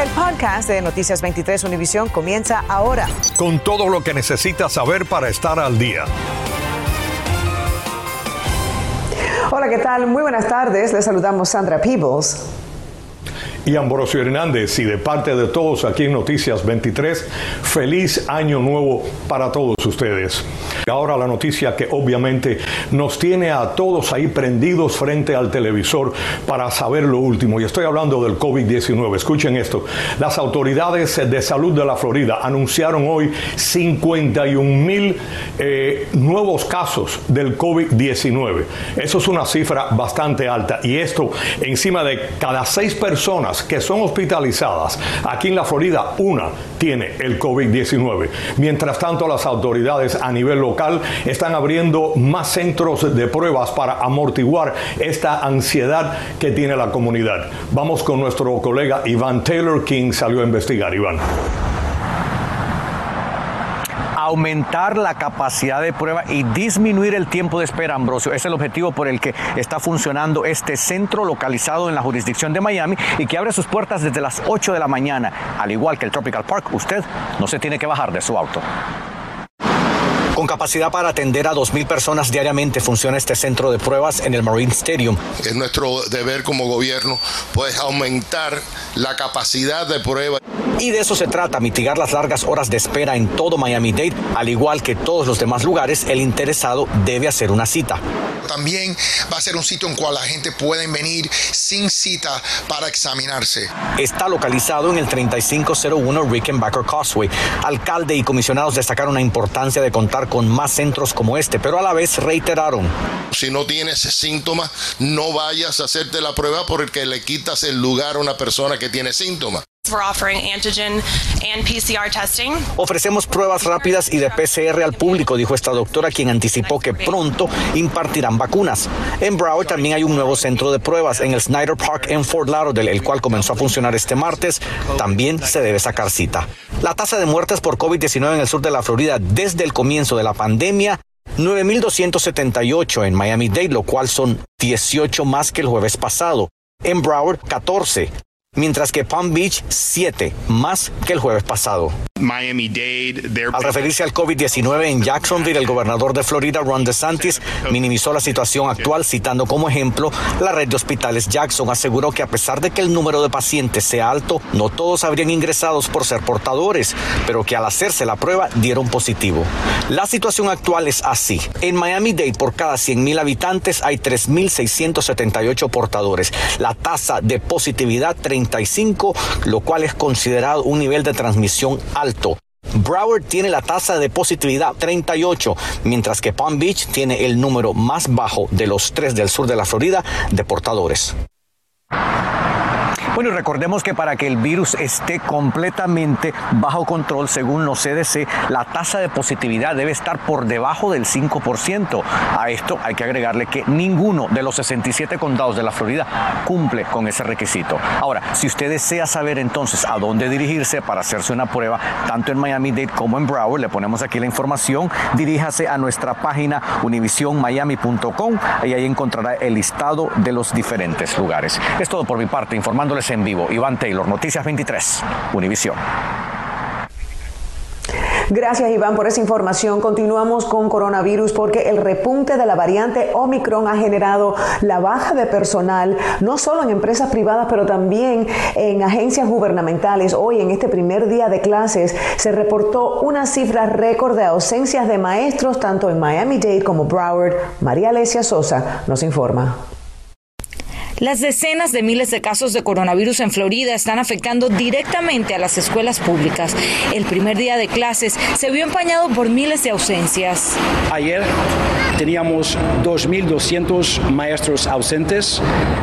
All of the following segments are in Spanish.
El podcast de Noticias 23 Univisión comienza ahora. Con todo lo que necesitas saber para estar al día. Hola, ¿qué tal? Muy buenas tardes. Les saludamos Sandra Peebles y Ambrosio Hernández y de parte de todos aquí en Noticias 23, feliz año nuevo para todos ustedes. Ahora la noticia que obviamente nos tiene a todos ahí prendidos frente al televisor para saber lo último y estoy hablando del COVID-19. Escuchen esto, las autoridades de salud de la Florida anunciaron hoy 51 mil eh, nuevos casos del COVID-19. Eso es una cifra bastante alta y esto encima de cada seis personas que son hospitalizadas aquí en la Florida, una tiene el COVID-19. Mientras tanto, las autoridades a nivel local están abriendo más centros de pruebas para amortiguar esta ansiedad que tiene la comunidad. Vamos con nuestro colega Iván Taylor, quien salió a investigar. Iván aumentar la capacidad de prueba y disminuir el tiempo de espera, Ambrosio. Es el objetivo por el que está funcionando este centro localizado en la jurisdicción de Miami y que abre sus puertas desde las 8 de la mañana. Al igual que el Tropical Park, usted no se tiene que bajar de su auto. Con capacidad para atender a 2.000 personas diariamente funciona este centro de pruebas en el Marine Stadium. Es nuestro deber como gobierno pues aumentar la capacidad de prueba. Y de eso se trata, mitigar las largas horas de espera en todo Miami-Dade, al igual que todos los demás lugares, el interesado debe hacer una cita. También va a ser un sitio en cual la gente puede venir sin cita para examinarse. Está localizado en el 3501 Rickenbacker Causeway. Alcalde y comisionados destacaron la importancia de contar con más centros como este, pero a la vez reiteraron. Si no tienes síntomas, no vayas a hacerte la prueba porque le quitas el lugar a una persona que tiene síntomas. Ofrecemos pruebas rápidas y de PCR al público, dijo esta doctora, quien anticipó que pronto impartirán vacunas. En Broward también hay un nuevo centro de pruebas en el Snyder Park en Fort Lauderdale, el cual comenzó a funcionar este martes. También se debe sacar cita. La tasa de muertes por COVID-19 en el sur de la Florida desde el comienzo de la pandemia 9.278 en Miami-Dade, lo cual son 18 más que el jueves pasado. En Broward, 14 mientras que Palm Beach 7, más que el jueves pasado. Al referirse al COVID-19 en Jacksonville, el gobernador de Florida, Ron DeSantis, minimizó la situación actual citando como ejemplo la red de hospitales Jackson. Aseguró que a pesar de que el número de pacientes sea alto, no todos habrían ingresados por ser portadores, pero que al hacerse la prueba dieron positivo. La situación actual es así. En Miami-Dade, por cada 100.000 habitantes hay 3.678 portadores. La tasa de positividad 35, lo cual es considerado un nivel de transmisión alto Broward tiene la tasa de positividad 38, mientras que Palm Beach tiene el número más bajo de los tres del sur de la Florida de portadores. Bueno, y recordemos que para que el virus esté completamente bajo control, según los CDC, la tasa de positividad debe estar por debajo del 5%. A esto hay que agregarle que ninguno de los 67 condados de la Florida cumple con ese requisito. Ahora, si usted desea saber entonces a dónde dirigirse para hacerse una prueba, tanto en Miami-Dade como en Broward, le ponemos aquí la información, diríjase a nuestra página univisionmiami.com y ahí encontrará el listado de los diferentes lugares. Es todo por mi parte, informándoles en vivo. Iván Taylor, Noticias 23, Univisión. Gracias Iván por esa información. Continuamos con coronavirus porque el repunte de la variante Omicron ha generado la baja de personal, no solo en empresas privadas, pero también en agencias gubernamentales. Hoy, en este primer día de clases, se reportó una cifra récord de ausencias de maestros tanto en Miami-Dade como Broward. María Alesia Sosa nos informa. Las decenas de miles de casos de coronavirus en Florida están afectando directamente a las escuelas públicas. El primer día de clases se vio empañado por miles de ausencias. Ayer teníamos 2.200 maestros ausentes,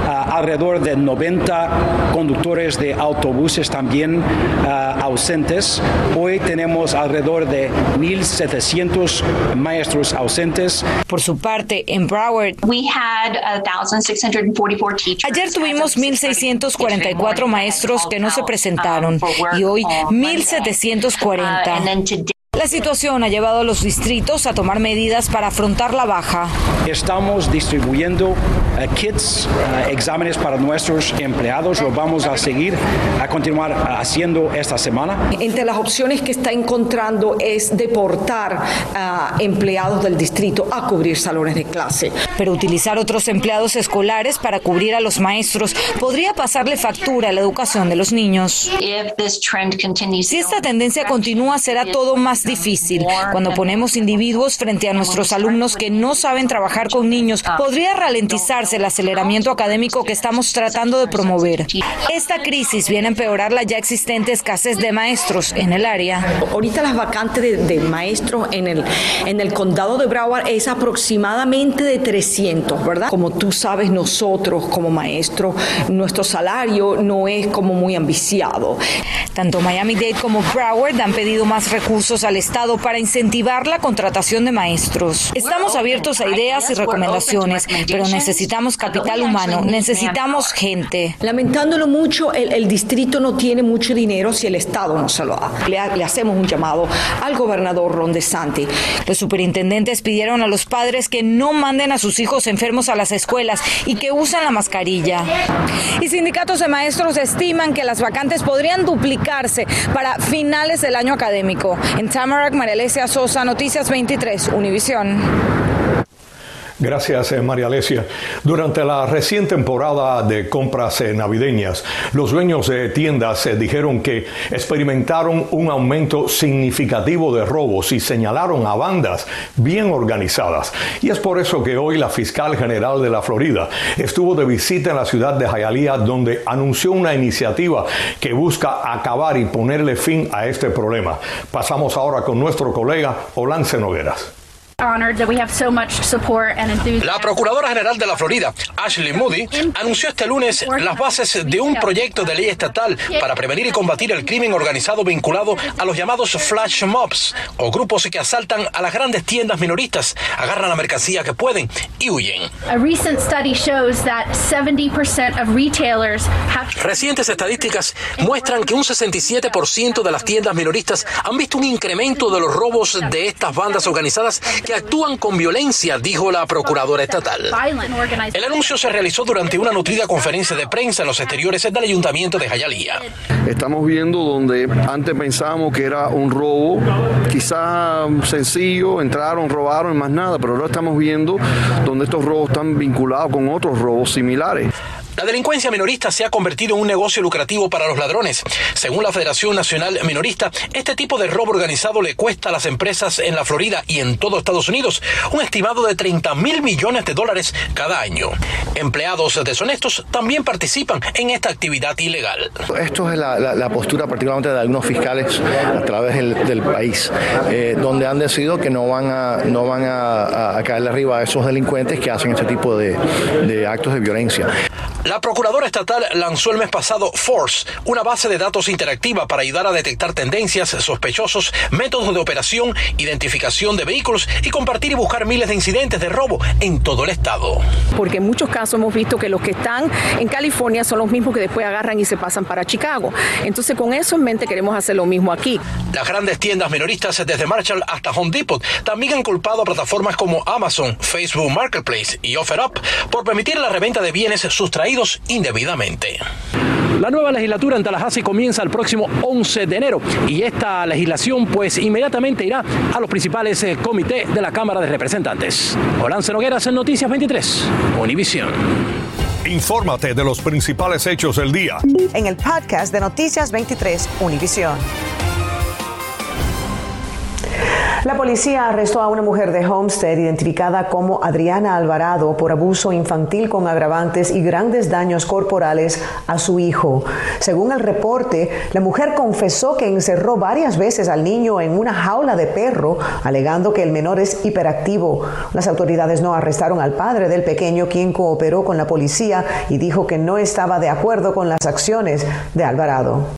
ah, alrededor de 90 conductores de autobuses también ah, ausentes. Hoy tenemos alrededor de 1.700 maestros ausentes. Por su parte, en Broward, We had 1,644 Ayer tuvimos 1.644 maestros que no se presentaron y hoy 1.740. La situación ha llevado a los distritos a tomar medidas para afrontar la baja. Estamos distribuyendo eh, kits, eh, exámenes para nuestros empleados. Lo vamos a seguir, a continuar haciendo esta semana. Entre las opciones que está encontrando es deportar a empleados del distrito a cubrir salones de clase. Pero utilizar otros empleados escolares para cubrir a los maestros podría pasarle factura a la educación de los niños. Si esta tendencia continúa, será todo más difícil. Cuando ponemos individuos frente a nuestros alumnos que no saben trabajar con niños, podría ralentizarse el aceleramiento académico que estamos tratando de promover. Esta crisis viene a empeorar la ya existente escasez de maestros en el área. Ahorita las vacantes de, maestros en el, en el condado de Broward es aproximadamente de 300, ¿verdad? Como tú sabes, nosotros como maestros, nuestro salario no es como muy ambiciado. Tanto Miami-Dade como Broward han pedido más recursos al Estado para incentivar la contratación de maestros. Estamos abiertos a ideas y recomendaciones, pero necesitamos capital humano, necesitamos gente. Lamentándolo mucho, el, distrito no tiene mucho dinero si el Estado no se lo da. Le, le hacemos un llamado al gobernador Ron DeSantis. Los superintendentes pidieron a los padres que no manden a sus hijos enfermos a las escuelas y que usen la mascarilla. Y sindicatos de maestros estiman que las vacantes podrían duplicarse para finales del año académico. En Tamarack, María Sosa, Noticias 23, Univisión. Gracias, eh, María Alesia. Durante la recién temporada de compras eh, navideñas, los dueños de tiendas eh, dijeron que experimentaron un aumento significativo de robos y señalaron a bandas bien organizadas. Y es por eso que hoy la fiscal general de la Florida estuvo de visita en la ciudad de Hialeah, donde anunció una iniciativa que busca acabar y ponerle fin a este problema. Pasamos ahora con nuestro colega Olance Nogueras. La Procuradora General de la Florida, Ashley Moody, anunció este lunes las bases de un proyecto de ley estatal para prevenir y combatir el crimen organizado vinculado a los llamados flash mobs o grupos que asaltan a las grandes tiendas minoristas, agarran la mercancía que pueden y huyen. Recientes estadísticas muestran que un 67% de las tiendas minoristas han visto un incremento de los robos de estas bandas organizadas que actúan con violencia, dijo la procuradora estatal. El anuncio se realizó durante una nutrida conferencia de prensa en los exteriores del ayuntamiento de Jayalía. Estamos viendo donde antes pensábamos que era un robo, quizá sencillo, entraron, robaron más nada, pero ahora estamos viendo donde estos robos están vinculados con otros robos similares. La delincuencia minorista se ha convertido en un negocio lucrativo para los ladrones. Según la Federación Nacional Minorista, este tipo de robo organizado le cuesta a las empresas en la Florida y en todo Estados Unidos un estimado de 30 mil millones de dólares cada año. Empleados deshonestos también participan en esta actividad ilegal. Esto es la, postura particularmente de algunos fiscales a través del, país, eh, donde han decidido que no van a, no van caerle arriba a esos delincuentes que hacen este tipo de, de actos de violencia. La Procuradora Estatal lanzó el mes pasado Force, una base de datos interactiva para ayudar a detectar tendencias, sospechosos, métodos de operación, identificación de vehículos y compartir y buscar miles de incidentes de robo en todo el estado. Porque en muchos casos hemos visto que los que están en California son los mismos que después agarran y se pasan para Chicago. Entonces con eso en mente queremos hacer lo mismo aquí. Las grandes tiendas minoristas desde Marshall hasta Home Depot también han culpado a plataformas como Amazon, Facebook Marketplace y OfferUp por permitir la reventa de bienes sustraídos indebidamente. La nueva legislatura en Tallahassee comienza el próximo 11 de enero y esta legislación pues inmediatamente irá a los principales eh, comités de la Cámara de Representantes. Olance Nogueras en Noticias 23, Univisión. Infórmate de los principales hechos del día. En el podcast de Noticias 23, Univisión. La policía arrestó a una mujer de Homestead identificada como Adriana Alvarado por abuso infantil con agravantes y grandes daños corporales a su hijo. Según el reporte, la mujer confesó que encerró varias veces al niño en una jaula de perro, alegando que el menor es hiperactivo. Las autoridades no arrestaron al padre del pequeño, quien cooperó con la policía y dijo que no estaba de acuerdo con las acciones de Alvarado.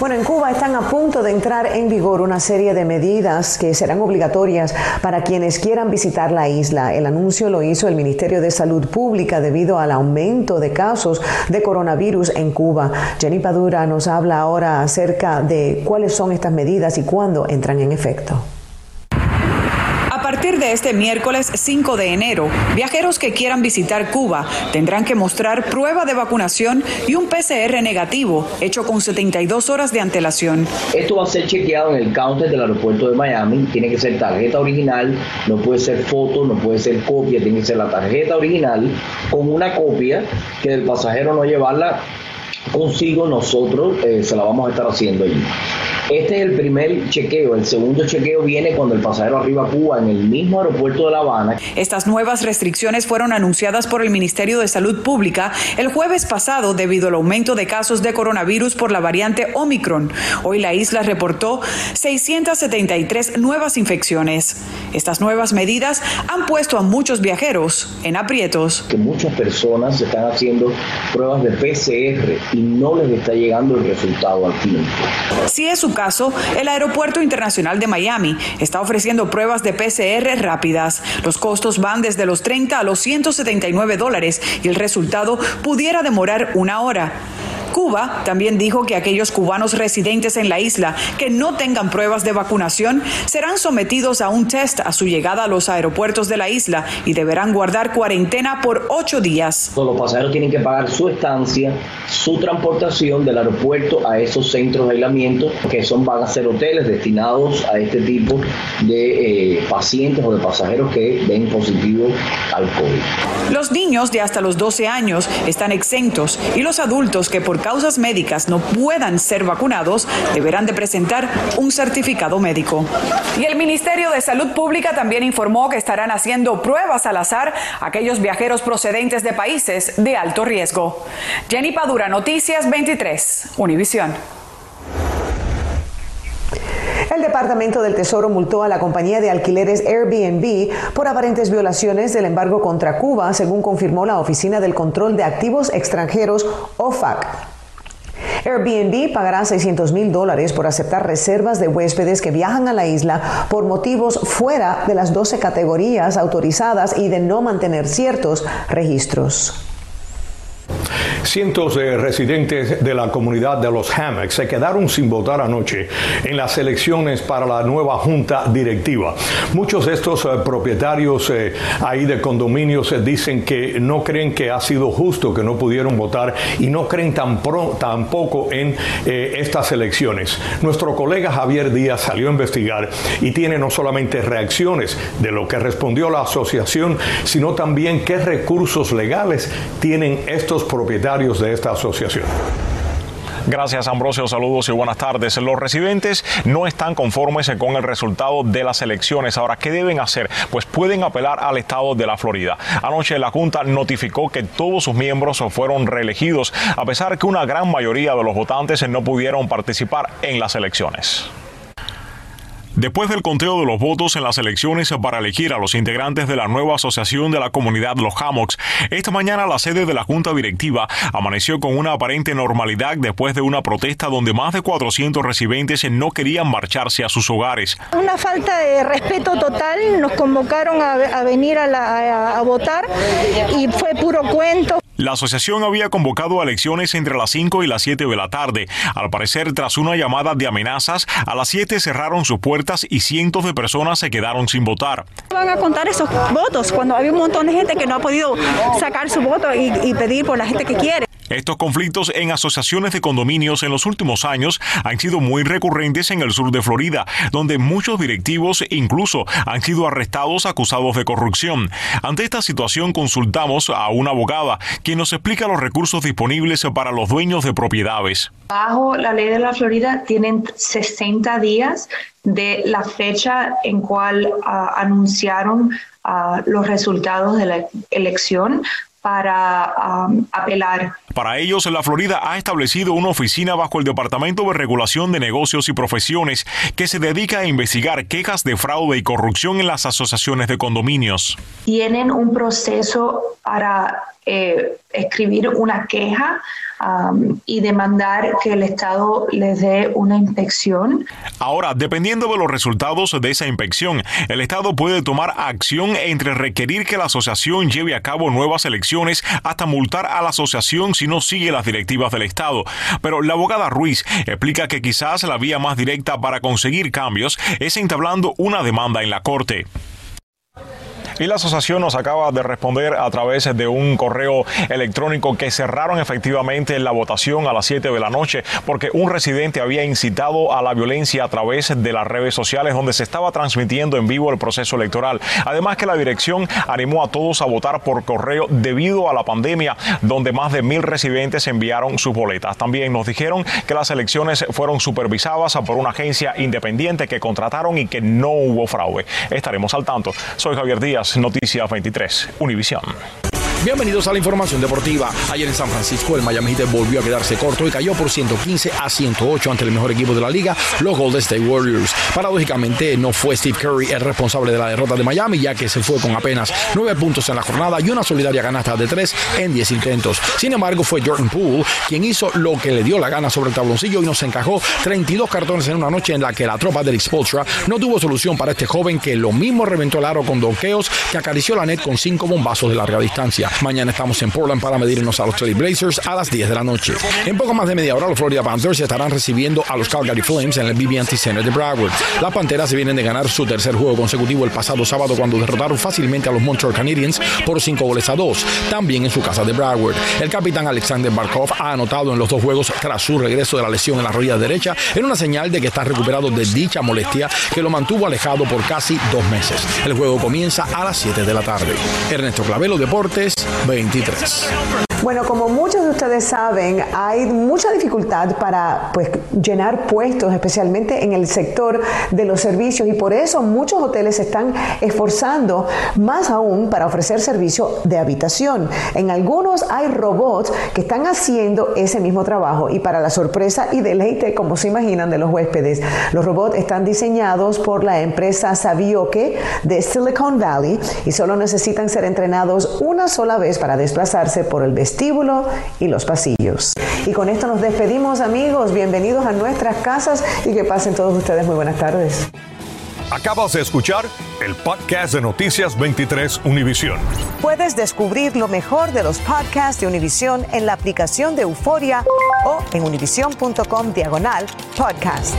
Bueno, en Cuba están a punto de entrar en vigor una serie de medidas que serán obligatorias para quienes quieran visitar la isla. El anuncio lo hizo el Ministerio de Salud Pública debido al aumento de casos de coronavirus en Cuba. Jenny Padura nos habla ahora acerca de cuáles son estas medidas y cuándo entran en efecto partir de este miércoles 5 de enero, viajeros que quieran visitar Cuba tendrán que mostrar prueba de vacunación y un PCR negativo hecho con 72 horas de antelación. Esto va a ser chequeado en el counter del aeropuerto de Miami. Tiene que ser tarjeta original, no puede ser foto, no puede ser copia, tiene que ser la tarjeta original con una copia que el pasajero no llevarla consigo, nosotros eh, se la vamos a estar haciendo allí. Este es el primer chequeo. El segundo chequeo viene cuando el pasajero arriba a Cuba en el mismo aeropuerto de La Habana. Estas nuevas restricciones fueron anunciadas por el Ministerio de Salud Pública el jueves pasado debido al aumento de casos de coronavirus por la variante Omicron. Hoy la isla reportó 673 nuevas infecciones. Estas nuevas medidas han puesto a muchos viajeros en aprietos. Que muchas personas están haciendo pruebas de PCR y no les está llegando el resultado al tiempo. Si es su caso, el Aeropuerto Internacional de Miami está ofreciendo pruebas de PCR rápidas. Los costos van desde los 30 a los 179 dólares y el resultado pudiera demorar una hora. Cuba también dijo que aquellos cubanos residentes en la isla que no tengan pruebas de vacunación serán sometidos a un test a su llegada a los aeropuertos de la isla y deberán guardar cuarentena por ocho días. Los pasajeros tienen que pagar su estancia, su transportación del aeropuerto a esos centros de aislamiento, que son van a ser hoteles destinados a este tipo de eh, pacientes o de pasajeros que den positivo al COVID. Los niños de hasta los 12 años están exentos y los adultos que por causas médicas no puedan ser vacunados, deberán de presentar un certificado médico. Y el Ministerio de Salud Pública también informó que estarán haciendo pruebas al azar a aquellos viajeros procedentes de países de alto riesgo. Jenny Padura, Noticias 23, Univisión. El Departamento del Tesoro multó a la compañía de alquileres Airbnb por aparentes violaciones del embargo contra Cuba, según confirmó la Oficina del Control de Activos Extranjeros, OFAC. Airbnb pagará 600 mil dólares por aceptar reservas de huéspedes que viajan a la isla por motivos fuera de las 12 categorías autorizadas y de no mantener ciertos registros. Cientos de residentes de la comunidad de los Hammocks se quedaron sin votar anoche en las elecciones para la nueva junta directiva. Muchos de estos eh, propietarios eh, ahí de condominios eh, dicen que no creen que ha sido justo que no pudieron votar y no creen tampoco en estas elecciones. Nuestro colega Javier Díaz salió a investigar y tiene no solamente reacciones de lo que respondió la asociación, sino también qué recursos legales tienen estos propietarios de esta asociación. Gracias Ambrosio, saludos y buenas tardes. Los residentes no están conformes con el resultado de las elecciones. Ahora, ¿qué deben hacer? Pues pueden apelar al estado de la Florida. Anoche la Junta notificó que todos sus miembros fueron reelegidos, a pesar que una gran mayoría de los votantes no pudieron participar en las elecciones. Después del conteo de los votos en las elecciones para elegir a los integrantes de la nueva asociación de la comunidad Los Hammocks, esta mañana la sede de la Junta Directiva amaneció con una aparente normalidad después de una protesta donde más de 400 residentes no querían marcharse a sus hogares. Una falta de respeto total, nos convocaron a, venir a votar y fue puro cuento. La asociación había convocado a elecciones entre las 5 y las 7 de la tarde. Al parecer, tras una llamada de amenazas, a las 7 cerraron sus puertas y cientos de personas se quedaron sin votar. Van a contar esos votos cuando había un montón de gente que no ha podido sacar su voto y pedir por la gente que quiere. Estos conflictos en asociaciones de condominios en los últimos años han sido muy recurrentes en el sur de Florida, donde muchos directivos incluso han sido arrestados acusados de corrupción. Ante esta situación consultamos a una abogada quien nos explica los recursos disponibles para los dueños de propiedades. Bajo la ley de la Florida tienen 60 días de la fecha en cual ah, anunciaron ah, los resultados de la elección para um, apelar. Para ellos, la Florida ha establecido una oficina bajo el Departamento de Regulación de Negocios y Profesiones que se dedica a investigar quejas de fraude y corrupción en las asociaciones de condominios. Tienen un proceso para eh, escribir una queja um, y demandar que el Estado les dé una inspección. Ahora, dependiendo de los resultados de esa inspección, el Estado puede tomar acción entre requerir que la asociación lleve a cabo nuevas elecciones hasta multar a la asociación si no sigue las directivas del Estado. Pero la abogada Ruiz explica que quizás la vía más directa para conseguir cambios es entablando una demanda en la Corte. Y la asociación nos acaba de responder a través de un correo electrónico que cerraron efectivamente la votación a las 7 de la noche porque un residente había incitado a la violencia a través de las redes sociales donde se estaba transmitiendo en vivo el proceso electoral. Además que la dirección animó a todos a votar por correo debido a la pandemia donde más de mil residentes enviaron sus boletas. También nos dijeron que las elecciones fueron supervisadas por una agencia independiente que contrataron y que no hubo fraude. Estaremos al tanto. Soy Javier Díaz. Noticias 23, Univisión. Bienvenidos a la información deportiva. Ayer en San Francisco el Miami Heat volvió a quedarse corto y cayó por 115 a 108 ante el mejor equipo de la liga, los Golden State Warriors. Paradójicamente no fue Steve Curry el responsable de la derrota de Miami, ya que se fue con apenas 9 puntos en la jornada y una solidaria canasta de 3 en 10 intentos. Sin embargo, fue Jordan Poole quien hizo lo que le dio la gana sobre el tabloncillo y nos encajó 32 cartones en una noche en la que la tropa del Spolstra no tuvo solución para este joven que lo mismo reventó el aro con donkeos que acarició la net con 5 bombazos de larga distancia. Mañana estamos en Portland para medirnos a los Trail Blazers a las 10 de la noche. En poco más de media hora, los Florida Panthers estarán recibiendo a los Calgary Flames en el BB&T Center de Broward. Las Panteras se vienen de ganar su tercer juego consecutivo el pasado sábado cuando derrotaron fácilmente a los Montreal Canadiens por 5 goles a 2, también en su casa de Broward. El capitán Alexander Barkov ha anotado en los dos juegos tras su regreso de la lesión en la rodilla derecha en una señal de que está recuperado de dicha molestia que lo mantuvo alejado por casi dos meses. El juego comienza a las 7 de la tarde. Ernesto Clavelo, Deportes, 23. Bueno, como muchos de ustedes saben, hay mucha dificultad para pues, llenar puestos, especialmente en el sector de los servicios, y por eso muchos hoteles se están esforzando más aún para ofrecer servicio de habitación. En algunos hay robots que están haciendo ese mismo trabajo y para la sorpresa y deleite, como se imaginan, de los huéspedes. Los robots están diseñados por la empresa Savioke de Silicon Valley y solo necesitan ser entrenados una sola vez para desplazarse por el vestíbulo y los pasillos. Y con esto nos despedimos amigos, bienvenidos a nuestras casas y que pasen todos ustedes muy buenas tardes. Acabas de escuchar el podcast de Noticias 23 Univisión. Puedes descubrir lo mejor de los podcasts de Univisión en la aplicación de Euforia o en univision.com diagonal podcasts.